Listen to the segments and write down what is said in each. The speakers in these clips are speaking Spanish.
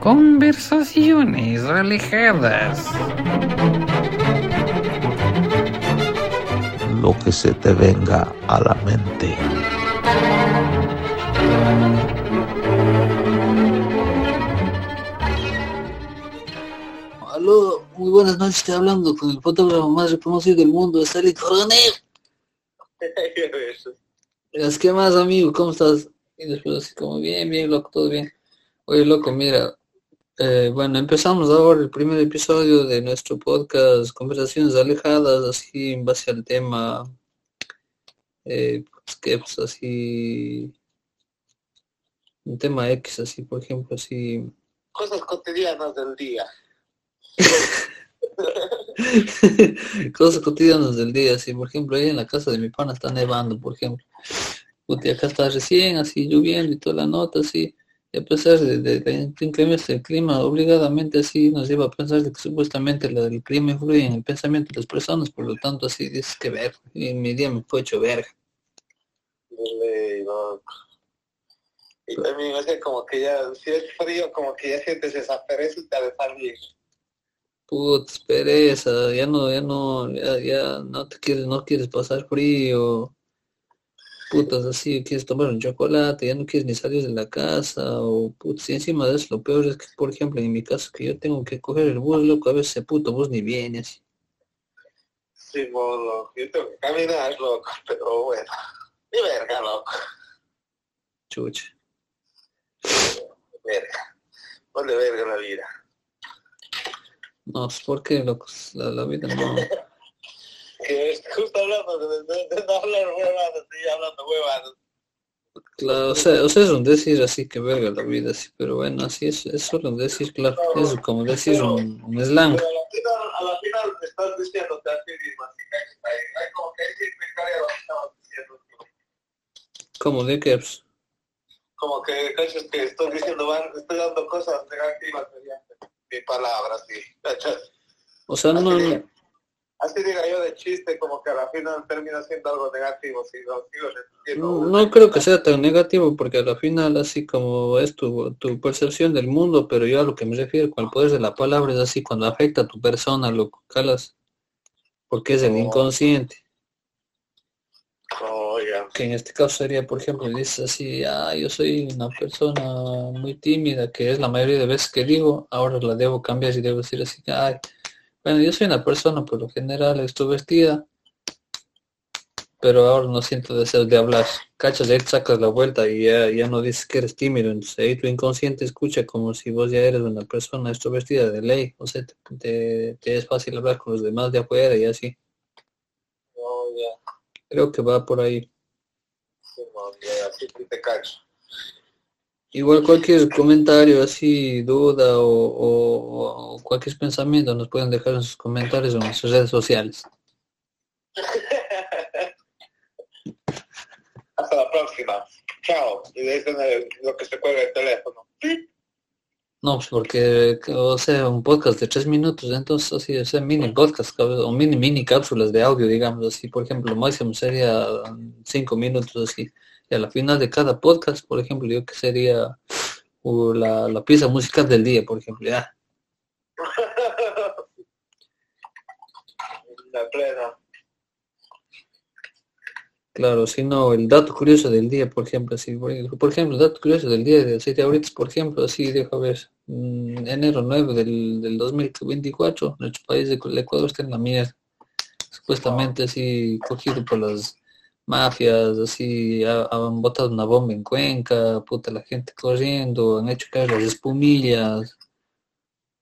Conversaciones alejadas. Lo que se te venga a la mente. Aló, muy buenas noches, estoy hablando con el fotógrafo más reconocido del mundo, Stanley Coronel. Es que más amigo, ¿cómo estás? Y después así como, bien, bien, loco, todo bien. Oye, loco, mira, eh, bueno, empezamos ahora el primer episodio de nuestro podcast, Conversaciones Alejadas, así en base al tema, eh, pues, que pues así, un tema X, así, por ejemplo, así, Cosas cotidianas del día. cosas cotidianas del día, así, por ejemplo, ahí en la casa de mi pana está nevando, por ejemplo. Puta, acá está recién, así, lloviendo y toda la nota, así. Y a pesar de, de la inclemencia del clima, obligadamente así nos lleva a pensar de que supuestamente la del clima influye en el pensamiento de las personas, por lo tanto así dices que ver, y mi día me fue hecho verga. De. Y también, sea, como que ya, si es frío, como que ya sientes esa pereza y te de salir. Putz, pereza, ya no, ya no, ya, ya no te quieres, no quieres pasar frío, putas así, quieres tomar un chocolate, ya no quieres ni salir de la casa, o putz, y encima de eso lo peor es que, por ejemplo, en mi caso, que yo tengo que coger el bus, loco, a veces ese puto bus ni viene así. Sí, modo, yo tengo que caminar, loco, pero bueno. Y verga, loco. Chucha. Verga. Ponle verga la vida. No, pues, ¿por qué, locos? La, la vida no. Que es justo hablando de, de- de no hablar huevadas, estoy hablando huevadas. Claro, o sea, o sea, es un decir así que verga la vida, sí, pero bueno, así es, es solo un decir, claro, es como decir un, un slang. Pero a la final, a la final estás diciéndote a ti mismo, así que hay, hay, como que hay significado lo que estabas diciendo. Como de que, pues, Como que cachas que estoy diciendo, van, estoy dando cosas negativas mediante mi palabra, sí. ¿Cachas? o sea, no, no, así diga yo de chiste, como que a la final termina siendo algo negativo, si lo no, repitiendo. no creo que sea tan negativo, porque a la final así como es tu, tu percepción del mundo, pero yo a lo que me refiero con el poder de la palabra es así cuando afecta a tu persona, lo calas, porque es el Oh. inconsciente. Oh, que en este caso sería, por ejemplo, dices así, ah, yo soy una persona muy tímida, que es la mayoría de veces que digo, ahora la debo cambiar y debo decir así, ay, bueno, yo soy una persona por lo general extrovertida, pero ahora no siento deseo de hablar. Cachas, te sacas la vuelta y ya, ya no dices que eres tímido, entonces ahí tu inconsciente escucha como si vos ya eres una persona extrovertida de ley, o sea, te, te- te es fácil hablar con los demás de afuera y así. Oh, ya. Creo que va por ahí. Sí, man, ya, así que te cacho. Igual cualquier comentario así, duda o, cualquier pensamiento nos pueden dejar en sus comentarios o en sus redes sociales. Hasta la próxima. Chao. Y de eso lo que se cuelga el teléfono. No, pues porque, o sea, un podcast de tres minutos, entonces así, o sea, mini podcast, o mini, mini cápsulas de audio, digamos así, por ejemplo, lo máximo sería um, cinco minutos así. Y a la final de cada podcast, por ejemplo, yo que sería uh, la, la pieza musical del día, por ejemplo, ya. La plena. Claro, si no, el dato curioso del día, por ejemplo, así, por, ejemplo, el dato curioso del día de 7 ahorita, por ejemplo, así, deja ver, mm, enero 9 del, del 2024, nuestro país, de- el Ecuador está en la mierda, supuestamente así, cogido por las mafias, así, ha- han botado una bomba en Cuenca, puta, la gente corriendo, han hecho caer las espumillas,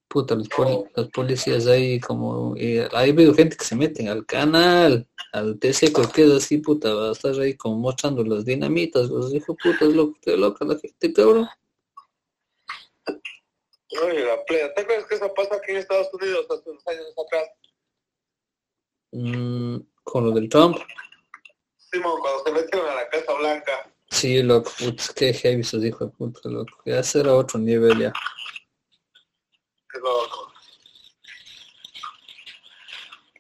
puta, los, poli- los policías ahí como, y ha habido gente que se meten al canal, al TC, es así, puta, va a estar ahí como mostrando las dinamitas, los hijos putas, loco, qué loca la gente, cabrón. Oye, la plena. ¿Te acuerdas que eso pasó aquí en Estados Unidos hace unos años atrás? Mm, con lo del Trump, Simón, cuando se metieron a la Casa Blanca. sí, loco, putz, qué heavy hijos de puta, loco, ya será otro nivel ya. Qué loco.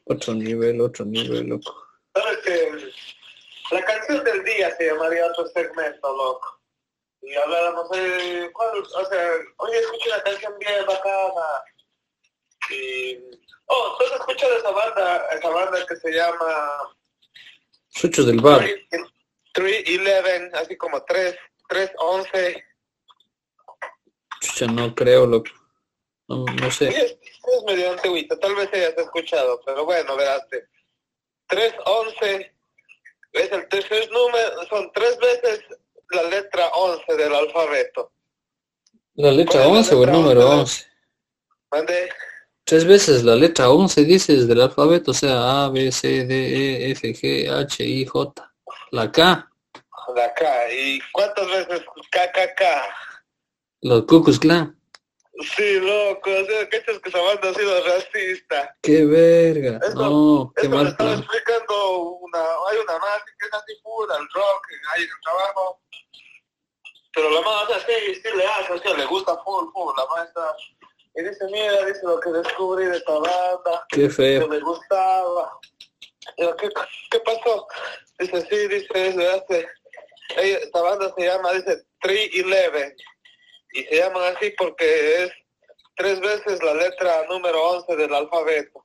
Otro nivel, otro nivel, loco. ¿Sabes que La canción del día se llamaría otro segmento, loco. y hablábamos de, ¿cuál? O sea, oye, escuché una canción bien bacana. Y, oh, ¿tú has escuchado esa banda, esa banda que se llama Chuchos del bar. 311, así como 3, 311? Chucha, no creo, loco. No, no Sí, sé. es, es medio antiguito, tal vez hayas escuchado, pero bueno, verás. 311 es el tercer número, son tres veces la letra 11 del alfabeto. ¿La letra ¿Cuál es la 11 o el letra número 11? 11? Mande, Tres veces la letra 11 dices del alfabeto, o sea, A, B, C, D, E, F, G, H, I, J. La K, la K. ¿Y cuántas veces KKK? los Ku Klux Klan. Sí, loco, o sea, que es que esa banda ha sido racista. ¡Qué verga! Eso- No, qué Eso me mal estaba plan. explicando una, hay una más que es así full al rock, ahí en el trabajo. Pero la más, o sea, sí, sí le hace, o sea, le gusta full, full, la maestra. Y dice, mira, dice lo que descubrí de esta banda, Qué que feo. me gustaba. Yo, ¿qué, ¿qué pasó? Dice, sí, dice, es de hace, esta banda se llama, dice, 311. Y se llaman así porque es tres veces la letra número 11 del alfabeto.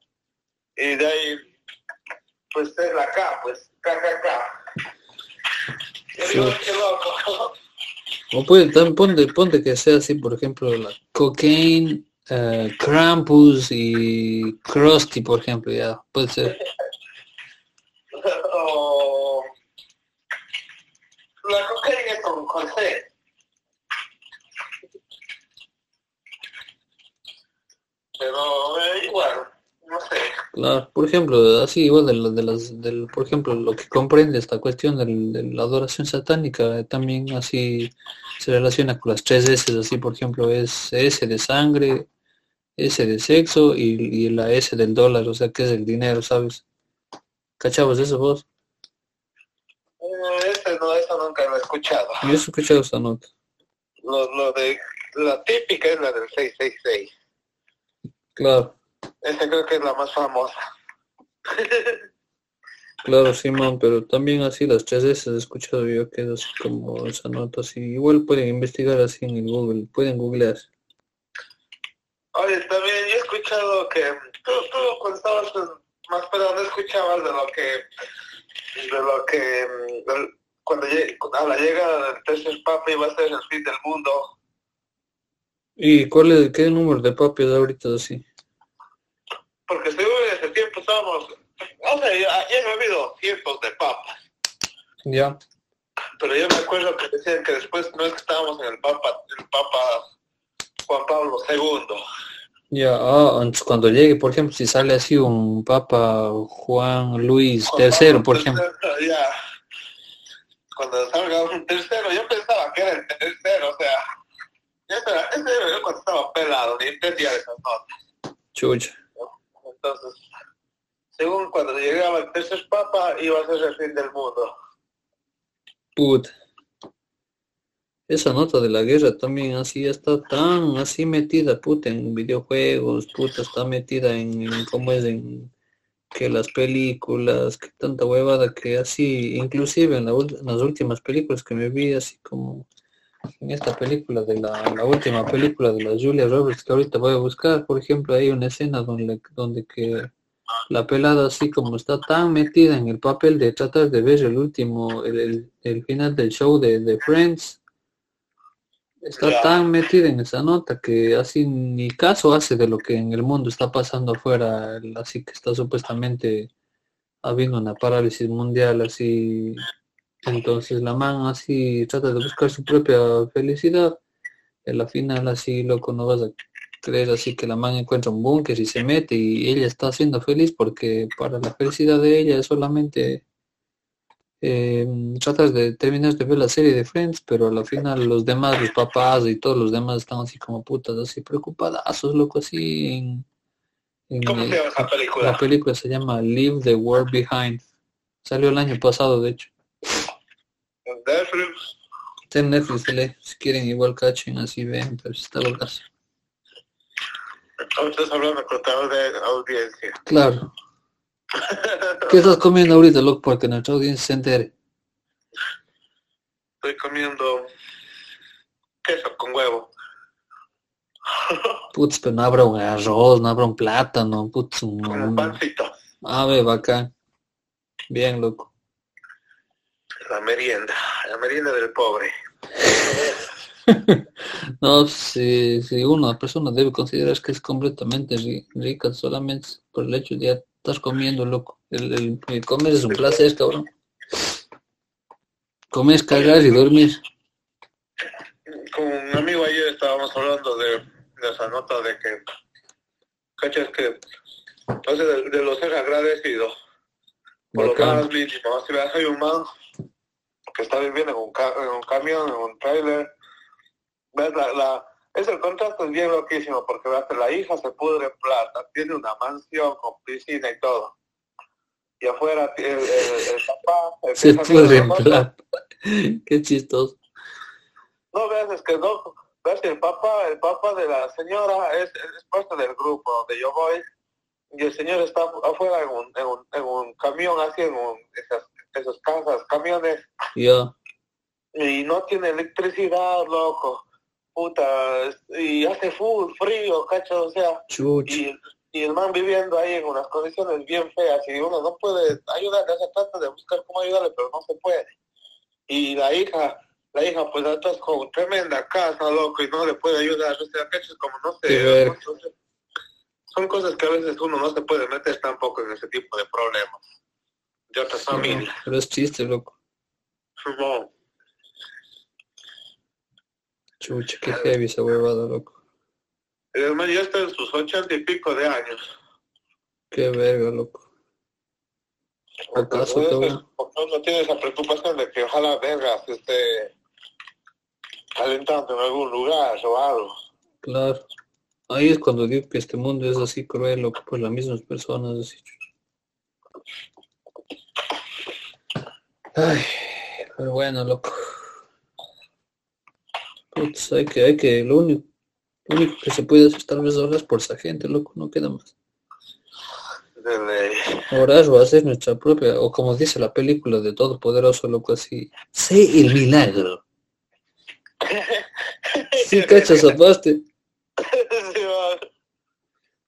Y de ahí, pues es la K, pues, KKK. Sí. O puede, también ponte, ponte que sea así, por ejemplo, la Cocaine, eh, Krampus y Krusty, por ejemplo, ya, puede ser. o la cocaína es con, con Pero eh, igual, no sé. Claro, por ejemplo, así igual de, de las, del, por ejemplo, lo que comprende esta cuestión del- de la adoración satánica, eh, también así se relaciona con las tres S, así por ejemplo es S de sangre, S de sexo y, y la S del dólar, o sea que es el dinero, ¿sabes? ¿Cachabas eso vos? Eh, ese no, eso nunca lo he escuchado. Yo he escuchado esta nota. Lo, lo de, la típica es la del 666. Claro, Esa creo que es la más famosa. claro, Simón, pero también así las tres S he escuchado yo que es así como esa nota, así, igual pueden investigar así en el Google, pueden googlear. Oye, también yo he escuchado que tú, tú cuando estabas más pero no escuchabas de lo que de lo que cuando llegue, a la llegada del tercer papa iba a ser el fin del mundo. ¿Y cuál es, qué número de papi es ahorita así? Porque seguro en ese tiempo estábamos, o sea, ya, ya no ha habido tiempos de papa, Ya. pero yo me acuerdo que decían que después no es que estábamos en el papa, el papa Juan Pablo II. Ya, ah, entonces cuando llegue, por ejemplo, si sale así un Papa Juan Luis Juan III, por ejemplo. Ya. Cuando salga un tercero, yo pensaba que era el tercero, o sea, ese era, ese era yo cuando estaba pelado, ni entendía esas notas. Chucha. Entonces, según cuando llegaba el tercer papa, iba a ser el fin del mundo. Puta. Esa nota de la guerra también así está tan así metida, puta, en videojuegos, puta, está metida en, en cómo es en que las películas, que tanta huevada que así, inclusive en, la en las últimas películas que me vi, así como en esta película de la, la última película de la Julia Roberts que ahorita voy a buscar, por ejemplo, hay una escena donde, donde que la pelada así como está tan metida en el papel de tratar de ver el último, el, el- el final del show de, de Friends, está tan metida en esa nota que así ni caso hace de lo que en el mundo está pasando afuera, así que está supuestamente habiendo una parálisis mundial así, entonces la man así trata de buscar su propia felicidad, y a la final así loco no vas a creer así que la man encuentra un búnker y se mete y ella está siendo feliz porque para la felicidad de ella es solamente eh, tratas de terminar de ver la serie de Friends, pero a la final los demás, los papás y todos los demás están así como putas, así preocupadazos, loco, así en, en, ¿Cómo se llama la película? película se llama Leave the World Behind. Salió el año pasado, de hecho. Netflix. Está en Netflix, si quieren igual cachen, así ven, pero está. Ahorita estás hablando con toda de audiencia. Claro. ¿Qué estás comiendo ahorita, loco? Para que nuestra audiencia se entere. Estoy comiendo queso con huevo. Putz, pero no habrá un arroz, no habrá un plátano, putz, un... Un pancito. Ave, bacán. Bien, loco. La merienda, la merienda del pobre. No, si, si una persona debe considerar que es completamente ri- rica solamente por el hecho de ya estar comiendo, loco. El, el- el comer es un placer, cabrón. Comer, cagar y dormir. Con un amigo ayer estábamos hablando de, de esa nota de que, cachas que, sé, de, de los ser agradecidos. Por lo más mínimo, si hay un man que está viviendo en un, ca- en un camión, en un trailer, ves, la, la, es el contraste es bien loquísimo, porque la hija se pudre en plata, tiene una mansión con piscina y todo. Y afuera el, el, el papá... el Se de en plan. Qué chistoso. No ves, es que no, ves que el papá, el papá de la señora es, es parte del grupo donde yo voy y el señor está afuera en un, en un, en un camión así, en un, esas, esas casas, camiones, y no tiene electricidad, loco, puta, y hace full frío, cacho, o sea, Chuch. y, y el man viviendo ahí en unas condiciones bien feas y uno no puede ayudarle, se trata de buscar cómo ayudarle, pero no se puede. Y la hija, la hija pues atrás con tremenda casa, loco, y no le puede ayudar, o sea, cachos, como no sé, no sé. son cosas que a veces uno no se puede meter tampoco en ese tipo de problemas de otras familias. Pero es chiste, loco. No. Chucha, qué heavy esa huevada, loco. El man ya está en sus ochenta y pico de años. Qué verga, loco. ¿Acaso, cabrón? porque uno tiene esa preocupación de que ojalá venga si esté calentando en algún lugar o algo. Claro. Ahí es cuando digo que este mundo es así cruel, loco, por las mismas personas, así. Ay, pero bueno, loco. Putz, hay que, hay que, lo único, lo único que se puede hacer tal vez ahora es por esa gente, loco, no queda más. Ley. Orar o hacer nuestra propia, o como dice la película de Todopoderoso, loco, así, sé el milagro. Sí, cachas, apaste. Va.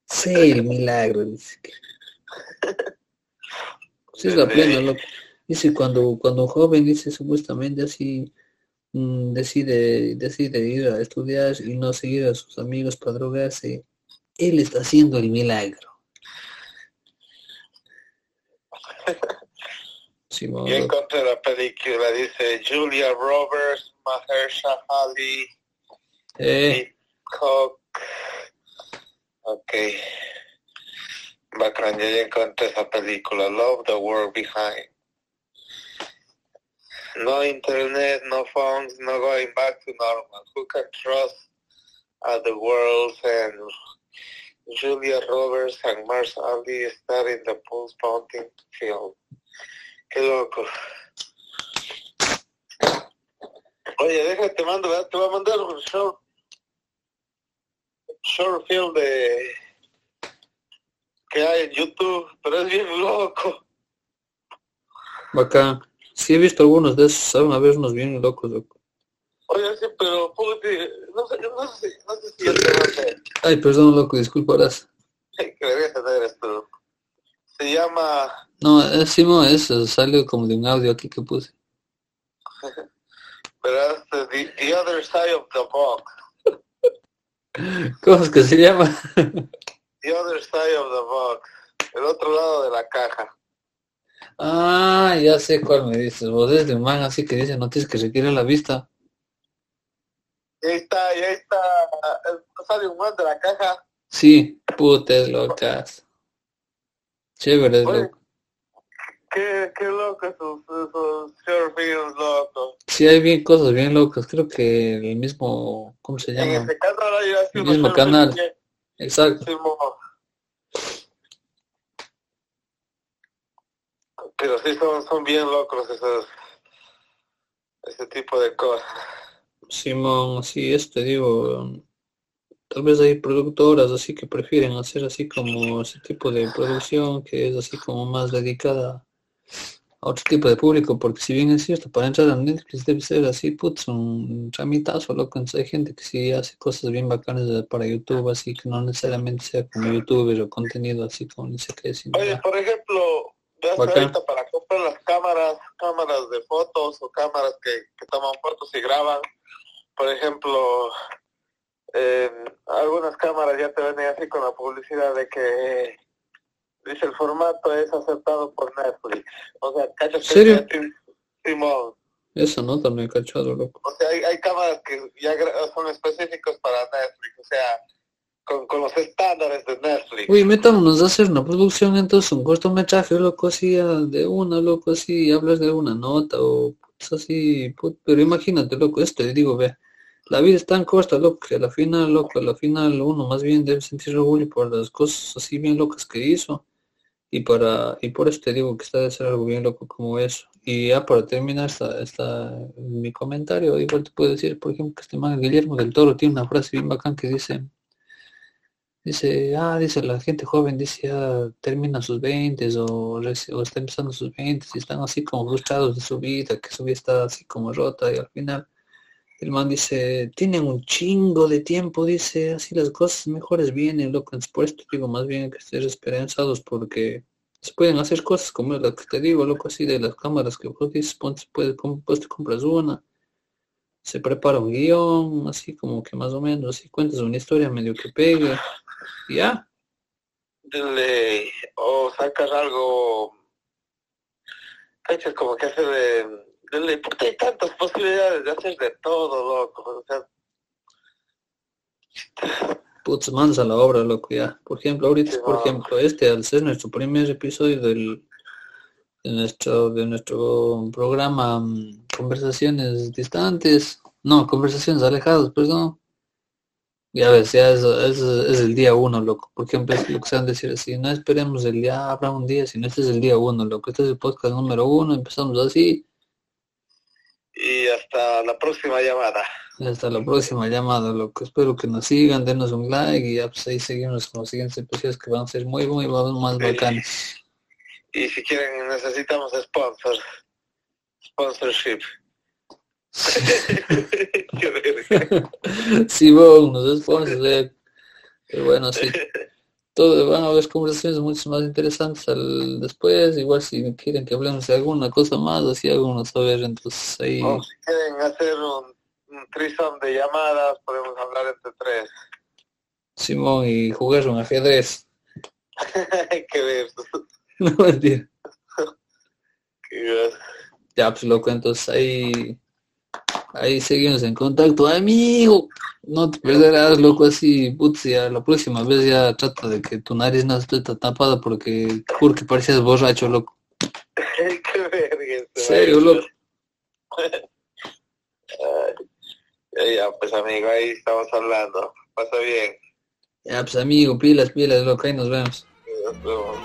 Sí, el milagro, dice que. Es la plena, loco. Dice cuando, cuando un joven dice supuestamente así, mm, decide, decide ir a estudiar y no seguir a sus amigos para drogarse, él está haciendo el milagro. Sí, Yo encontré la película, dice Julia Roberts, Mahershala Ali, Eh, Cook. Ok. Bacán, yo encontré esa película, Love the World Behind. No internet, no phones, no going back to normal. Who can trust at the world and Julia Roberts and Mars Ali star in the Pulse Bounty film. Qué loco. Oye, déjate, te mando, te voy a mandar un short, short film de que hay en YouTube, pero es bien loco. bacán. Sí he visto algunos de esos, saben a ver unos bien locos, loco. Oye, sí, pero puti, no sé, no sé, si- no sé si ya te. Ay, perdón, loco, disculparás. que tener esto. Se llama No, es Simón, eso salió como de un audio aquí que puse. verás, the, the Other Side of the Box. ¿Cómo es que se llama? The Other Side of the Box. El otro lado de la caja. Ah, ya sé cuál me dices. Vos es de man así que dice noticias que requiere la vista. Ahí está, ahí está. Sale un man de la caja. Sí, putas locas. Chévere, loco. Qué, qué loco esos, esos locos. Sí, hay bien cosas bien locas. Creo que el mismo, ¿cómo se En llama? este canal hay así El mismo canal. Exacto. Pero sí son, son bien locos esos ese tipo de cosas. Simón, sí, eso te digo. Tal vez hay productoras así que prefieren hacer así como ese tipo de producción que es así como más dedicada a otro tipo de público, porque si bien es cierto, para entrar a Netflix debe ser así, putz, un tramitazo, loco, hay gente que sí hace cosas bien bacanas de- para YouTube, así que no necesariamente sea como youtuber o contenido así como ni sé qué, sino Oye, ya. por ejemplo, ahorita para comprar las cámaras, cámaras de fotos o cámaras que, que toman fotos y graban, por ejemplo, eh, algunas cámaras ya te venden así con la publicidad de que dice el formato es aceptado por Netflix. O sea, cachas que ¿Serio? Simón. Esa nota me he cachado, loco. O sea, hay, hay cámaras que ya son específicos para Netflix, o sea, con, con los estándares de Netflix. Uy, metámonos a hacer una producción, entonces un cortometraje, loco, así, de una, loco, así, hablas de una nota o putz, así, put- pero imagínate, loco, esto, y digo, ve, la vida es tan corta, loco, que a la final, loco, a la final uno más bien debe sentir orgullo por las cosas así bien locas que hizo, y para, y por eso te digo que está de ser algo bien loco como eso. Y ya para terminar esta, esta, mi comentario, igual te puedo decir, por ejemplo, que este man Guillermo del Toro tiene una frase bien bacán que dice, Dice, ah, dice la gente joven, dice, ah, termina sus 20 o, o está empezando sus 20 y están así como frustrados de su vida, que su vida está así como rota y al final el man dice, tienen un chingo de tiempo, dice, así las cosas mejores vienen, loco, por esto digo más bien que estés esperanzados porque se pueden hacer cosas como lo que te digo, loco, así de las cámaras que vos dices, ponte, puedes, pues te compras una, se prepara un guion, así como que más o menos, así cuentas una historia medio que pegue, ya. O sacas algo, cachas como que hacer de, dile, porque hay tantas posibilidades de hacer de todo, loco, o sea, Putz, manos a la obra, loco, ya. Por ejemplo, ahorita, Sí, por ejemplo, este, al ser nuestro primer episodio del, de nuestro, de nuestro programa mm, Conversaciones Distantes, no, Conversaciones Alejadas, perdón. Ya ves, ya es, es, es el día uno, loco. Por ejemplo, es lo que se van a decir así, no esperemos el día, habrá un día, sino este es el día uno, loco. Este es el podcast número uno, empezamos así, y hasta la próxima llamada. hasta la próxima llamada, loco. Espero que nos sigan, denos un like y ya pues ahí seguimos con los siguientes episodios que van a ser muy, muy, más bacanes. Y si quieren, necesitamos sponsors, sponsorship. Sí, bueno, nos sponsors, eh. Pero bueno, sí. Todo, van a haber conversaciones mucho más interesantes al, después. Igual si quieren que hablemos de alguna cosa más, así algunos saber, entonces ahí. O si quieren hacer un, un de llamadas, podemos hablar entre tres. Simón y jugar un ajedrez. Que ver. No mentira. Qué Ya, pues loco, entonces ahí, ahí seguimos en contacto, amigo. No te perderás, loco, así, putz, ya la próxima vez ya trata de que tu nariz no esté tapada porque juro que parecías borracho, loco. Qué verga. este Serio, maestro. loco. Ay, ya, ya, pues amigo, ahí estamos hablando. Pasa bien. Ya, pues amigo, pilas, pilas, loco, ahí nos vemos. Nos vemos.